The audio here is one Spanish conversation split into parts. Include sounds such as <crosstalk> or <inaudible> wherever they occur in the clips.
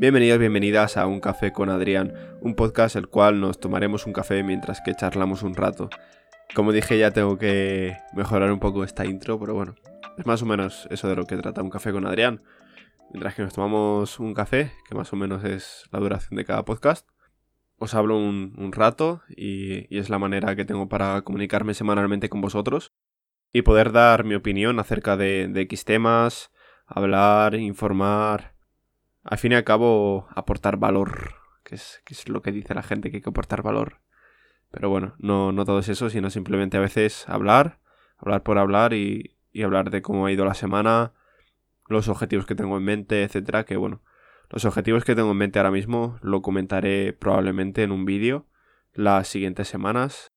Bienvenidos, bienvenidas a Un Café con Adrián, un podcast el cual nos tomaremos un café mientras que charlamos un rato. Como dije ya tengo que mejorar un poco esta intro, pero bueno, es más o menos eso de lo que trata Un Café con Adrián. Mientras que nos tomamos un café, que más o menos es la duración de cada podcast, os hablo un, rato y, es la manera que tengo para comunicarme semanalmente con vosotros y poder dar mi opinión acerca de, de X temas, hablar, informar, al fin y al cabo aportar valor, que es, que es lo que dice la gente que hay que aportar valor. Pero bueno, no, no todo es eso, sino simplemente a veces hablar, hablar por hablar y, y hablar de cómo ha ido la semana, los objetivos que tengo en mente, etcétera, que bueno, los objetivos que tengo en mente ahora mismo lo comentaré probablemente en un vídeo las siguientes semanas.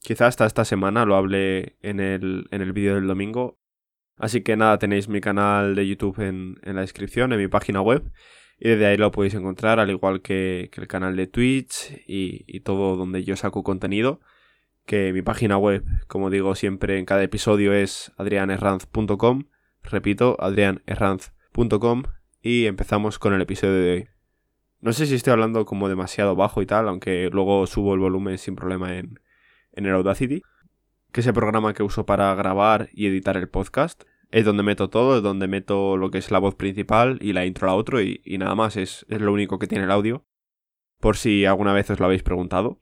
Quizá hasta esta semana lo hable en el, en el vídeo del domingo. Así que nada, tenéis mi canal de YouTube en, en, la descripción, en mi página web. Y desde ahí lo podéis encontrar, al igual que, el canal de Twitch y, y, todo donde yo saco contenido. Que mi página web, como digo siempre en cada episodio, es adrianerranz.com. Repito, adrianerranz.com y empezamos con el episodio de hoy. No sé si estoy hablando como demasiado bajo y tal, aunque luego subo el volumen sin problema en, en el Audacity, que es el programa que uso para grabar y editar el podcast. Es donde meto todo, es donde meto lo que es la voz principal y la intro a la otro y, y nada más, es, es lo único que tiene el audio. Por si alguna vez os lo habéis preguntado.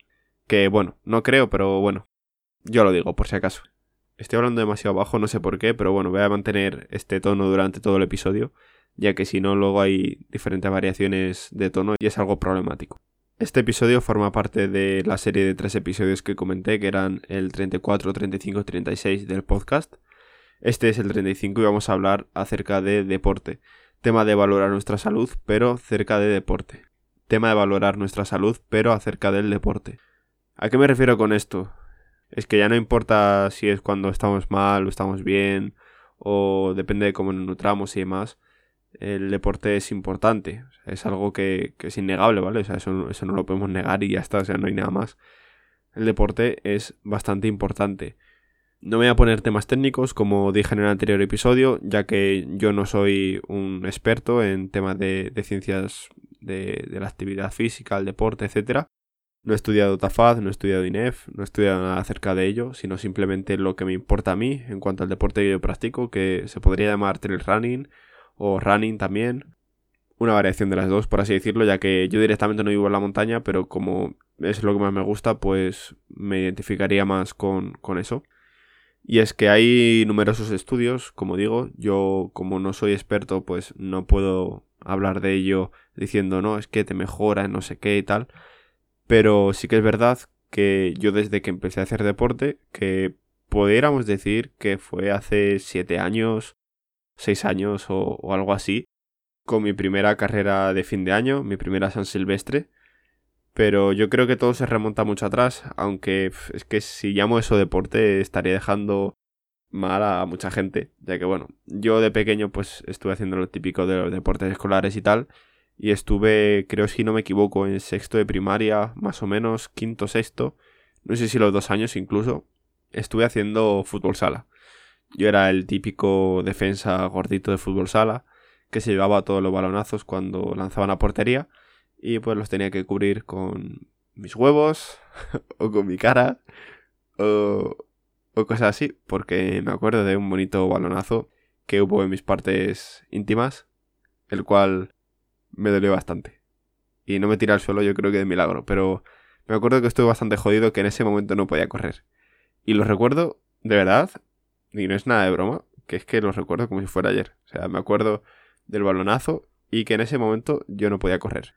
Que bueno, no creo, pero bueno, yo lo digo por si acaso. Estoy hablando demasiado bajo, no sé por qué, pero bueno, voy a mantener este tono durante todo el episodio ya que si no luego hay diferentes variaciones de tono y es algo problemático. Este episodio forma parte de la serie de tres episodios que comenté, que eran el 34, 35 y 36 del podcast. Este es el 35 y vamos a hablar acerca de deporte. Tema de valorar nuestra salud, pero cerca de deporte. Tema de valorar nuestra salud, pero acerca del deporte. ¿A qué me refiero con esto? Es que ya no importa si es cuando estamos mal o estamos bien, o depende de cómo nos nutramos y demás el deporte es importante. es algo que, es innegable, ¿vale? O sea, eso, eso no lo podemos negar y ya está, o sea, no hay nada más. El deporte es bastante importante. No voy a poner temas técnicos, como dije en el anterior episodio, ya que yo no soy un experto en temas de, ciencias de, de, la actividad física, el deporte, etc. No he estudiado TAFAD, no he estudiado INEF, no he estudiado nada acerca de ello, sino simplemente lo que me importa a mí en cuanto al deporte que yo practico, que se podría llamar trail running, o running también. Una variación de las dos, por así decirlo, ya que yo directamente no vivo en la montaña, pero como es lo que más me gusta, pues me identificaría más con, con eso. Y es que hay numerosos estudios, como digo, yo como no soy experto, pues no puedo hablar de ello diciendo, no, es que te mejora, no sé qué y tal. Pero sí que es verdad que yo desde que empecé a hacer deporte, que pudiéramos decir que fue hace siete años, seis años o, algo así, con mi primera carrera de fin de año, mi primera San Silvestre. Pero yo creo que todo se remonta mucho atrás, aunque es que si llamo eso deporte estaría dejando mal a mucha gente, ya que bueno, yo de pequeño pues estuve haciendo lo típico de los deportes escolares y tal, y estuve, creo si no me equivoco, en sexto de primaria, más o menos, quinto, sexto, no sé si los dos años incluso, estuve haciendo fútbol sala. Yo era el típico defensa gordito de fútbol sala que se llevaba todos los balonazos cuando lanzaban a portería y pues los tenía que cubrir con mis huevos <laughs> o con mi cara o, o cosas así porque me acuerdo de un bonito balonazo que hubo en mis partes íntimas el cual me dolió bastante y no me tiré al suelo yo creo que de milagro pero me acuerdo que estuve bastante jodido que en ese momento no podía correr y lo recuerdo de verdad y no es nada de broma, que es que lo recuerdo como si fuera ayer. O sea, me acuerdo del balonazo y que en ese momento yo no podía correr.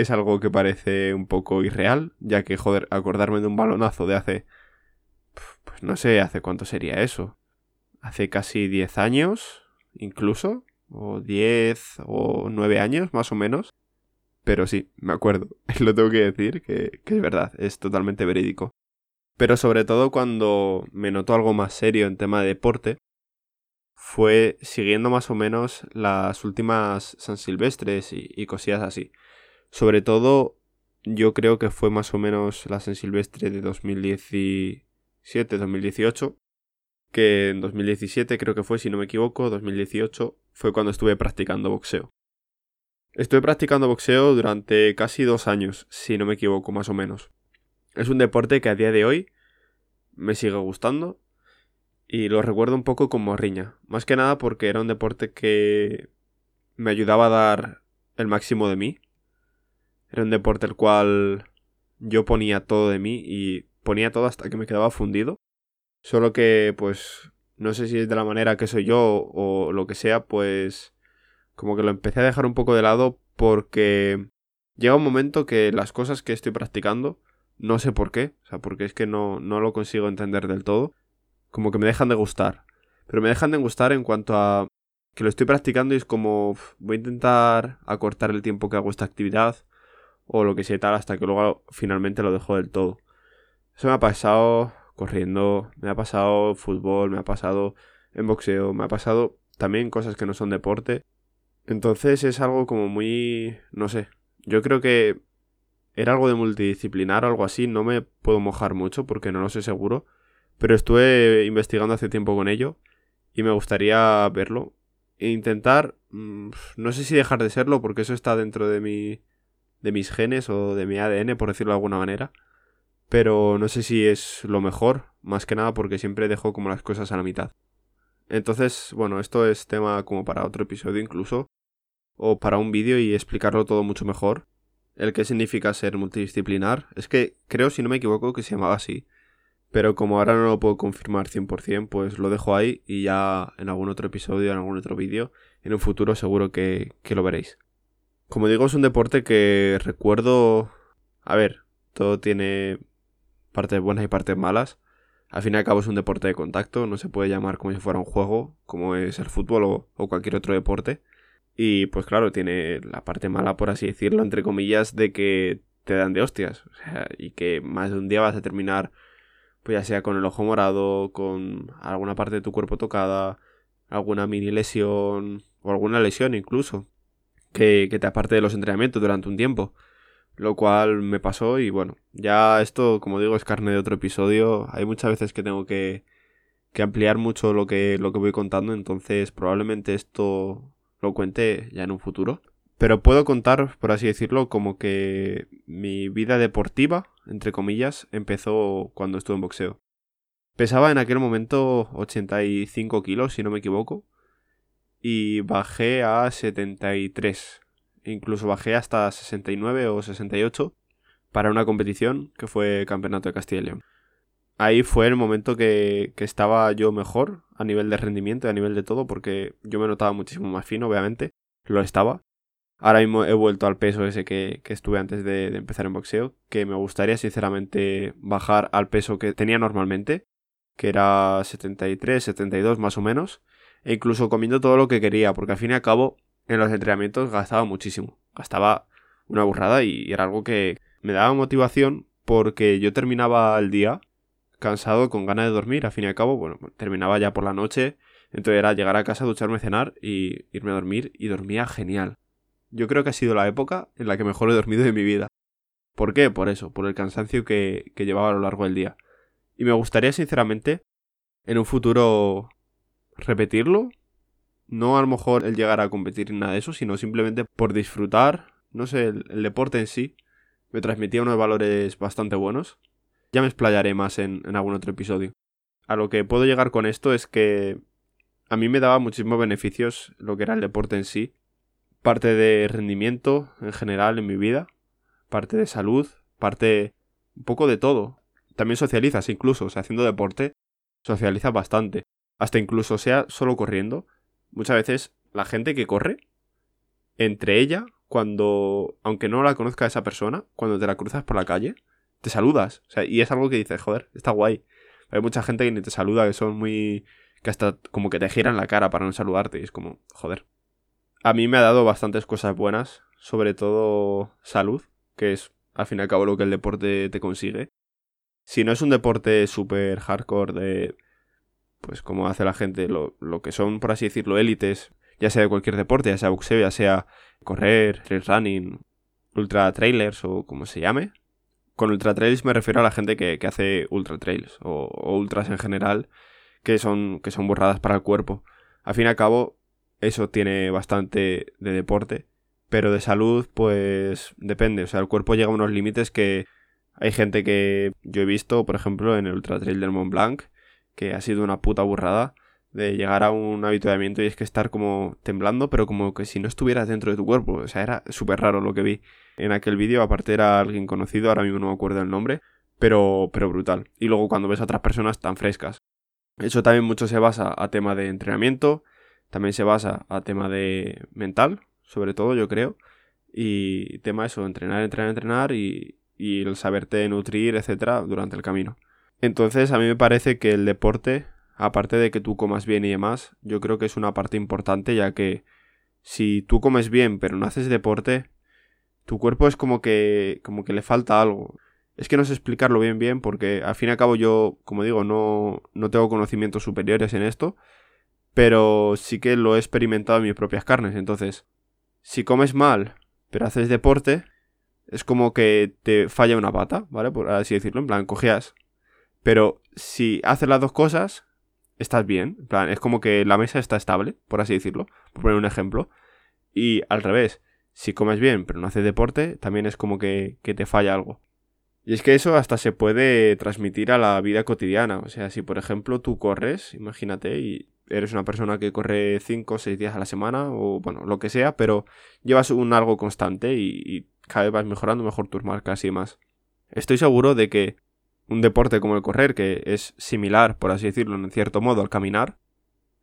Es algo que parece un poco irreal, ya que, joder, acordarme de un balonazo de hace... Pues no sé, hace cuánto sería eso. Hace casi 10 años, incluso, o 10 o 9 años, más o menos. Pero sí, me acuerdo. <laughs> Lo tengo que decir, que, es verdad, es totalmente verídico pero sobre todo cuando me notó algo más serio en tema de deporte, fue siguiendo más o menos las últimas San Silvestres y, cosillas así. Sobre todo, yo creo que fue más o menos la San Silvestre de 2017-2018, que en 2017 creo que fue, si no me equivoco, 2018 fue cuando estuve practicando boxeo. Estoy practicando boxeo durante casi dos años, si no me equivoco, más o menos. Es un deporte que a día de hoy me sigue gustando y lo recuerdo un poco como riña. Más que nada porque era un deporte que me ayudaba a dar el máximo de mí. Era un deporte el cual yo ponía todo de mí y ponía todo hasta que me quedaba fundido. Solo que, pues, no sé si es de la manera que soy yo o lo que sea, pues, como que lo empecé a dejar un poco de lado porque llega un momento que las cosas que estoy practicando, no sé por qué, o sea, porque es que no, no lo consigo entender del todo, como que me dejan de gustar. Pero me dejan de gustar en cuanto a que lo estoy practicando y es como voy a intentar acortar el tiempo que hago esta actividad o lo que sea tal hasta que luego finalmente lo dejo del todo. Eso me ha pasado corriendo, me ha pasado fútbol, me ha pasado en boxeo, me ha pasado también cosas que no son deporte. Entonces es algo como muy, no sé, yo creo que era algo de multidisciplinar o algo así, no me puedo mojar mucho porque no lo sé seguro, pero estuve investigando hace tiempo con ello y me gustaría verlo e intentar, mm, no sé si dejar de serlo porque eso está dentro de mi de mis genes o de mi ADN por decirlo de alguna manera, pero no sé si es lo mejor, más que nada porque siempre dejo como las cosas a la mitad. Entonces, bueno, esto es tema como para otro episodio incluso, o para un vídeo y explicarlo todo mucho mejor. El que significa ser multidisciplinar. Es que creo, si no me equivoco, que se llamaba así. Pero como ahora no lo puedo confirmar 100%, pues lo dejo ahí y ya en algún otro episodio, en algún otro vídeo, en un futuro seguro que, que lo veréis. Como digo, es un deporte que recuerdo... A ver, todo tiene partes buenas y partes malas. Al fin y al cabo es un deporte de contacto, no se puede llamar como si fuera un juego, como es el fútbol o, cualquier otro deporte. Y pues claro, tiene la parte mala, por así decirlo, entre comillas, de que te dan de hostias. O sea, y que más de un día vas a terminar pues ya sea con el ojo morado, con alguna parte de tu cuerpo tocada, alguna mini lesión o alguna lesión incluso, que, te aparte de los entrenamientos durante un tiempo. Lo cual me pasó y bueno, ya esto, como digo, es carne de otro episodio. Hay muchas veces que tengo que, que ampliar mucho lo que, lo que voy contando, entonces probablemente esto lo cuente ya en un futuro. Pero puedo contar, por así decirlo, como que mi vida deportiva, entre comillas, empezó cuando estuve en boxeo. Pesaba en aquel momento 85 kilos, si no me equivoco, y bajé a 73. Incluso bajé hasta 69 o 68 para una competición que fue Campeonato de Castilla y León. Ahí fue el momento que, que estaba yo mejor a nivel de rendimiento y a nivel de todo, porque yo me notaba muchísimo más fino, obviamente, lo estaba, Ahora mismo he vuelto al peso ese que, estuve antes de, empezar en boxeo, que me gustaría sinceramente bajar al peso que tenía normalmente, que era 73, 72 más o menos, e incluso comiendo todo lo que quería, porque al fin y al cabo en los entrenamientos gastaba muchísimo, gastaba una burrada y era algo que me daba motivación porque yo terminaba el día cansado, con ganas de dormir, al fin y al cabo, bueno, terminaba ya por la noche, entonces era llegar a casa, ducharme, cenar y irme a dormir y dormía genial yo creo que ha sido la época en la que mejor he dormido de mi vida. ¿Por qué? Por eso, por el cansancio que, llevaba a lo largo del día. Y me gustaría, sinceramente, en un futuro repetirlo. No a lo mejor el llegar a competir en nada de eso, sino simplemente por disfrutar, no sé, el, deporte en sí. Me transmitía unos valores bastante buenos. Ya me explayaré más en, en algún otro episodio. A lo que puedo llegar con esto es que a mí me daba muchísimos beneficios lo que era el deporte en sí parte de rendimiento en general en mi vida, parte de salud, parte un poco de todo. También socializas incluso, o sea, haciendo deporte, socializas bastante. Hasta incluso sea solo corriendo. Muchas veces la gente que corre, entre ella, cuando, aunque no la conozca esa persona, cuando te la cruzas por la calle, te saludas. O sea, y es algo que dices, joder, está guay. Hay mucha gente que ni te saluda, que son muy... que hasta como que te giran la cara para no saludarte. Y es como, joder, a mí me ha dado bastantes cosas buenas, sobre todo salud, que es al fin y al cabo lo que el deporte te consigue. Si no es un deporte súper hardcore de, pues como hace la gente, lo, lo, que son, por así decirlo, élites, ya sea de cualquier deporte, ya sea boxeo, ya sea correr, trail running, ultra trailers o como se llame. Con ultra trails me refiero a la gente que, que hace ultra trails o, ultras en general, que son, que son borradas para el cuerpo. Al fin y al cabo, eso tiene bastante de deporte. Pero de salud, pues depende. O sea, el cuerpo llega a unos límites que hay gente que yo he visto, por ejemplo, en el Ultra Trail del Mont Blanc, que ha sido una puta burrada de llegar a un habituamiento y es que estar como temblando, pero como que si no estuvieras dentro de tu cuerpo. O sea, era súper raro lo que vi en aquel vídeo. Aparte era alguien conocido, ahora mismo no me acuerdo el nombre, pero, pero brutal. Y luego cuando ves a otras personas tan frescas. Eso también mucho se basa a tema de entrenamiento, también se basa a tema de mental, sobre todo yo creo. Y tema eso, entrenar, entrenar, entrenar y, y el saberte nutrir, etcétera, durante el camino. Entonces a mí me parece que el deporte aparte de que tú comas bien y demás, yo creo que es una parte importante ya que si tú comes bien pero no haces deporte, tu cuerpo es como que como que le falta algo. Es que no sé explicarlo bien bien porque al fin y al cabo yo, como digo, no, no tengo conocimientos superiores en esto, pero sí que lo he experimentado en mis propias carnes. Entonces, si comes mal pero haces deporte, es como que te falla una pata, ¿vale? Por así decirlo, en plan, cojeas. Pero si haces las dos cosas, estás bien. En plan, es como que la mesa está estable, por así decirlo, por poner un ejemplo. Y al revés, si comes bien pero no haces deporte, también es como que, que te falla algo. Y es que eso hasta se puede transmitir a la vida cotidiana. O sea, si por ejemplo tú corres, imagínate, y eres una persona que corre 5 o 6 días a la semana, o bueno, lo que sea, pero llevas un algo constante y, cada vez vas mejorando mejor tus marcas y más. Estoy seguro de que un deporte como el correr, que es similar, por así decirlo, en cierto modo, al caminar,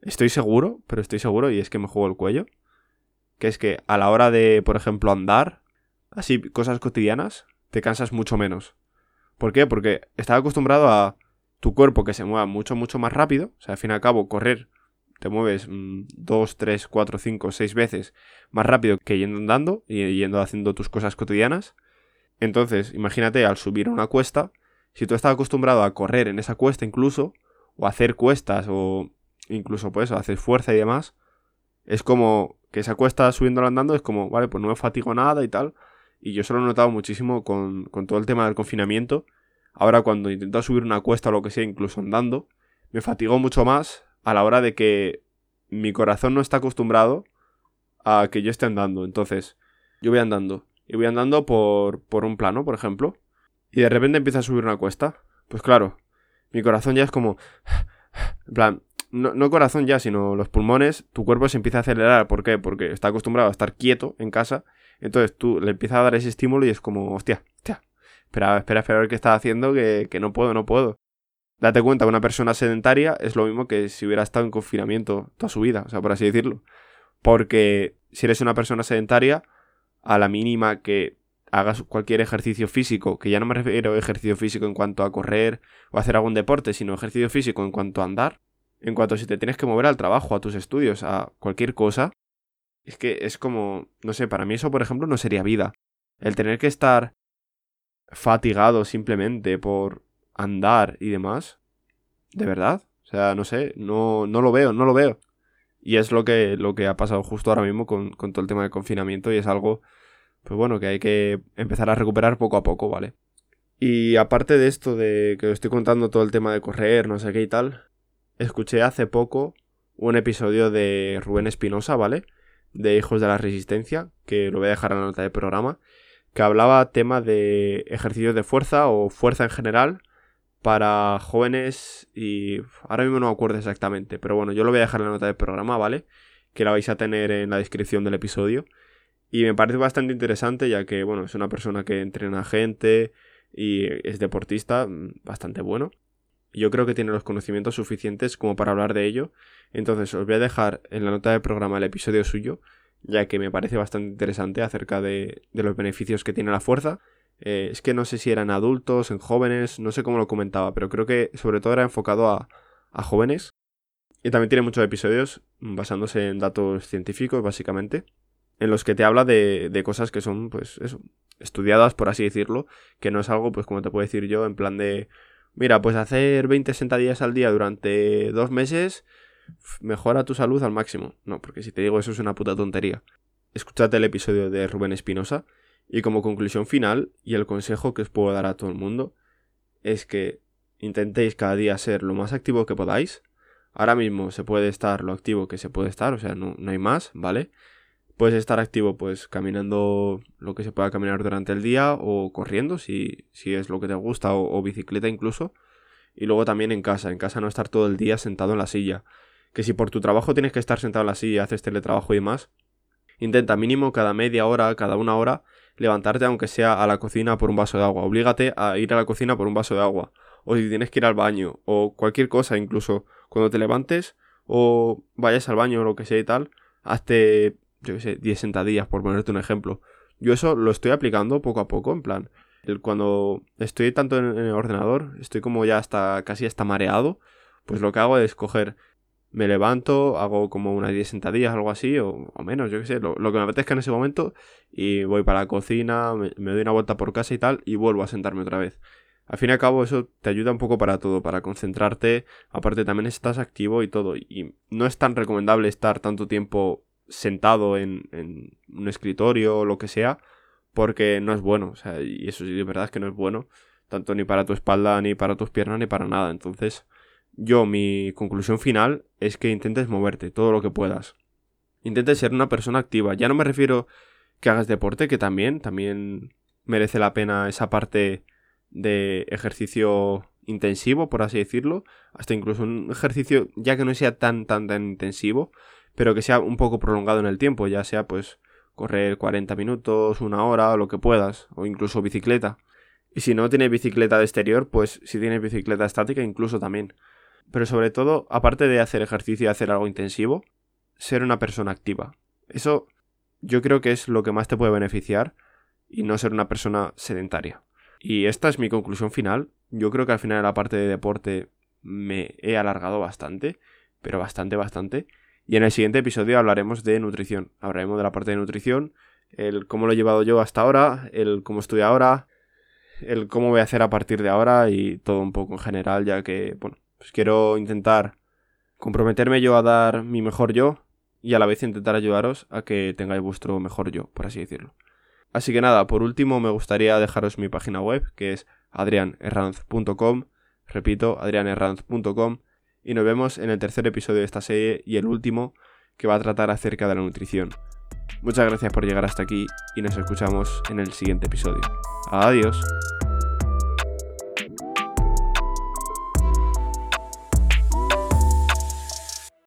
estoy seguro, pero estoy seguro, y es que me juego el cuello, que es que a la hora de, por ejemplo, andar, así, cosas cotidianas, te cansas mucho menos. ¿Por qué? Porque estás acostumbrado a tu cuerpo que se mueva mucho, mucho más rápido. O sea, al fin y al cabo, correr, te mueves 2, 3, 4, 5, 6 veces más rápido que yendo andando y yendo haciendo tus cosas cotidianas. Entonces, imagínate al subir una cuesta, si tú estás acostumbrado a correr en esa cuesta incluso, o hacer cuestas, o incluso pues hacer fuerza y demás, es como que esa cuesta subiendo andando es como, vale, pues no me fatigo nada y tal. Y yo eso lo he notado muchísimo con, con todo el tema del confinamiento. Ahora cuando intento subir una cuesta o lo que sea, incluso andando, me fatigo mucho más a la hora de que mi corazón no está acostumbrado a que yo esté andando. Entonces, yo voy andando. Y voy andando por, por un plano, por ejemplo y de repente empieza a subir una cuesta, pues claro, mi corazón ya es como... En plan, no, no, corazón ya, sino los pulmones, tu cuerpo se empieza a acelerar. ¿Por qué? Porque está acostumbrado a estar quieto en casa. Entonces tú le empiezas a dar ese estímulo y es como, hostia, hostia, espera, espera, espera a ver qué está haciendo, que, que no puedo, no puedo. Date cuenta, una persona sedentaria es lo mismo que si hubiera estado en confinamiento toda su vida, o sea, por así decirlo. Porque si eres una persona sedentaria, a la mínima que hagas cualquier ejercicio físico, que ya no me refiero a ejercicio físico en cuanto a correr o hacer algún deporte, sino ejercicio físico en cuanto a andar, en cuanto a si te tienes que mover al trabajo, a tus estudios, a cualquier cosa, es que es como, no sé, para mí eso, por ejemplo, no sería vida. El tener que estar fatigado simplemente por andar y demás, de verdad, o sea, no sé, no, no lo veo, no lo veo. Y es lo que, lo que ha pasado justo ahora mismo con, con todo el tema del confinamiento y es algo pues bueno, que hay que empezar a recuperar poco a poco, ¿vale? Y aparte de esto de que os estoy contando todo el tema de correr, no sé qué y tal, escuché hace poco un episodio de Rubén Espinosa, ¿vale? De Hijos de la Resistencia, que lo voy a dejar en la nota del programa, que hablaba tema de ejercicios de fuerza o fuerza en general para jóvenes y ahora mismo no me acuerdo exactamente, pero bueno, yo lo voy a dejar en la nota del programa, ¿vale? Que la vais a tener en la descripción del episodio. Y me parece bastante interesante ya que, bueno, es una persona que entrena gente y es deportista mm, bastante bueno. Yo creo que tiene los conocimientos suficientes como para hablar de ello. Entonces os voy a dejar en la nota del programa el episodio suyo, ya que me parece bastante interesante acerca de, los beneficios que tiene la fuerza. Eh, es que no sé si eran adultos, en jóvenes, no sé cómo lo comentaba, pero creo que sobre todo era enfocado a, a jóvenes. Y también tiene muchos episodios basándose en datos científicos, básicamente en los que te habla de, de cosas que son, pues, eso, estudiadas, por así decirlo, que no es algo, pues, como te puedo decir yo, en plan de, mira, pues hacer 20 sentadillas al día durante dos meses mejora tu salud al máximo. No, porque si te digo eso es una puta tontería. Escúchate el episodio de Rubén Espinosa y como conclusión final y el consejo que os puedo dar a todo el mundo es que intentéis cada día ser lo más activo que podáis. Ahora mismo se puede estar lo activo que se puede estar, o sea, no, no hay más, ¿vale? Puedes estar activo pues caminando lo que se pueda caminar durante el día o corriendo si, si es lo que te gusta o, o bicicleta incluso. Y luego también en casa, en casa no estar todo el día sentado en la silla. Que si por tu trabajo tienes que estar sentado en la silla, haces teletrabajo y demás, intenta mínimo cada media hora, cada una hora, levantarte aunque sea a la cocina por un vaso de agua. Oblígate a ir a la cocina por un vaso de agua. O si tienes que ir al baño, o cualquier cosa, incluso cuando te levantes o vayas al baño o lo que sea y tal, hazte yo qué sé, 10 sentadillas, por ponerte un ejemplo. Yo eso lo estoy aplicando poco a poco, en plan, cuando estoy tanto en, el ordenador, estoy como ya hasta casi hasta mareado, pues lo que hago es coger, me levanto, hago como unas 10 sentadillas, algo así, o, menos, yo qué sé, lo, que me apetezca en ese momento, y voy para la cocina, me, doy una vuelta por casa y tal, y vuelvo a sentarme otra vez. Al fin y al cabo eso te ayuda un poco para todo, para concentrarte, aparte también estás activo y todo, y no es tan recomendable estar tanto tiempo sentado en, un escritorio o lo que sea, porque no es bueno. O sea, y eso sí, de verdad es que no es bueno, tanto ni para tu espalda, ni para tus piernas, ni para nada. Entonces, yo, mi conclusión final es que intentes moverte todo lo que puedas. Intentes ser una persona activa. Ya no me refiero que hagas deporte, que también, también merece la pena esa parte de ejercicio intensivo, por así decirlo, hasta incluso un ejercicio ya que no sea tan tan tan intensivo, pero que sea un poco prolongado en el tiempo, ya sea pues correr 40 minutos, una hora, lo que puedas, o incluso bicicleta. Y si no tienes bicicleta de exterior, pues si tienes bicicleta estática, incluso también. Pero sobre todo, aparte de hacer ejercicio y hacer algo intensivo, ser una persona activa. Eso yo creo que es lo que más te puede beneficiar y no ser una persona sedentaria. Y esta es mi conclusión final. Yo creo que al final de la parte de deporte me he alargado bastante, pero bastante, bastante. Y en el siguiente episodio hablaremos de nutrición. Hablaremos de la parte de nutrición, el cómo lo he llevado yo hasta ahora, el cómo estoy ahora, el cómo voy a hacer a partir de ahora y todo un poco en general, ya que, bueno, pues quiero intentar comprometerme yo a dar mi mejor yo y a la vez intentar ayudaros a que tengáis vuestro mejor yo, por así decirlo. Así que nada, por último me gustaría dejaros mi página web, que es adrianerranz.com. Repito, adrianerranz.com y nos vemos en el tercer episodio de esta serie y el último que va a tratar acerca de la nutrición. Muchas gracias por llegar hasta aquí y nos escuchamos en el siguiente episodio. Adiós.